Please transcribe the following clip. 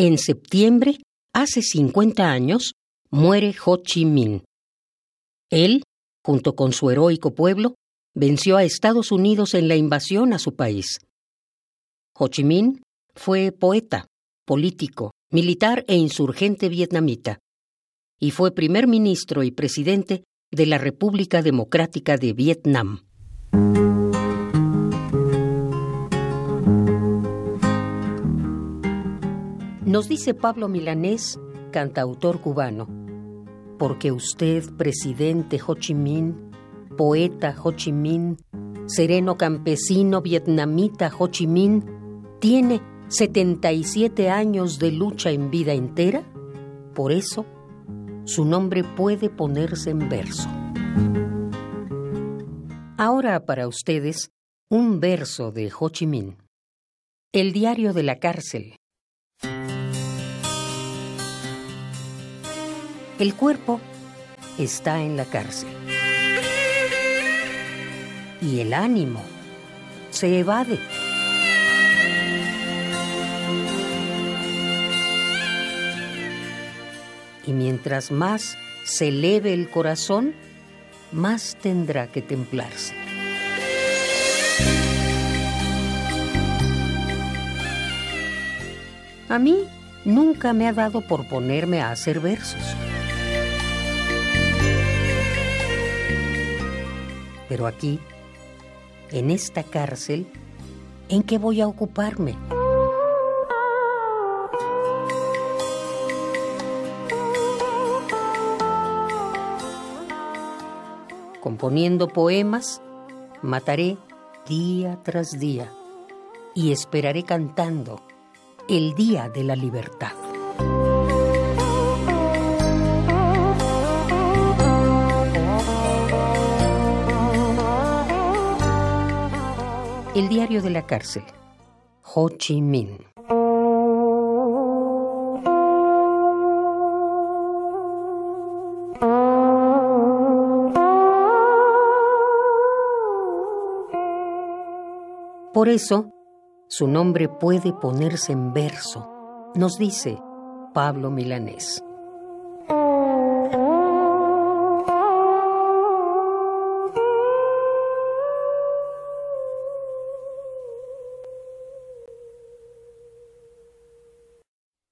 En septiembre, hace 50 años, muere Ho Chi Minh. Él, junto con su heroico pueblo, venció a Estados Unidos en la invasión a su país. Ho Chi Minh fue poeta, político, militar e insurgente vietnamita, y fue primer ministro y presidente de la República Democrática de Vietnam. Nos dice Pablo Milanés, cantautor cubano, porque usted, presidente Ho Chi Minh, poeta Ho Chi Minh, sereno campesino vietnamita Ho Chi Minh, tiene 77 años de lucha en vida entera, por eso su nombre puede ponerse en verso. Ahora para ustedes, un verso de Ho Chi Minh. El diario de la cárcel, El cuerpo está en la cárcel. Y el ánimo se evade. Y mientras más se eleve el corazón, más tendrá que templarse. A mí nunca me ha dado por ponerme a hacer versos. Pero aquí, en esta cárcel, ¿en qué voy a ocuparme? Componiendo poemas, mataré día tras día y esperaré cantando el día de la libertad. El diario de la cárcel. Ho Chi Minh. Por eso, su nombre puede ponerse en verso, nos dice Pablo Milanés.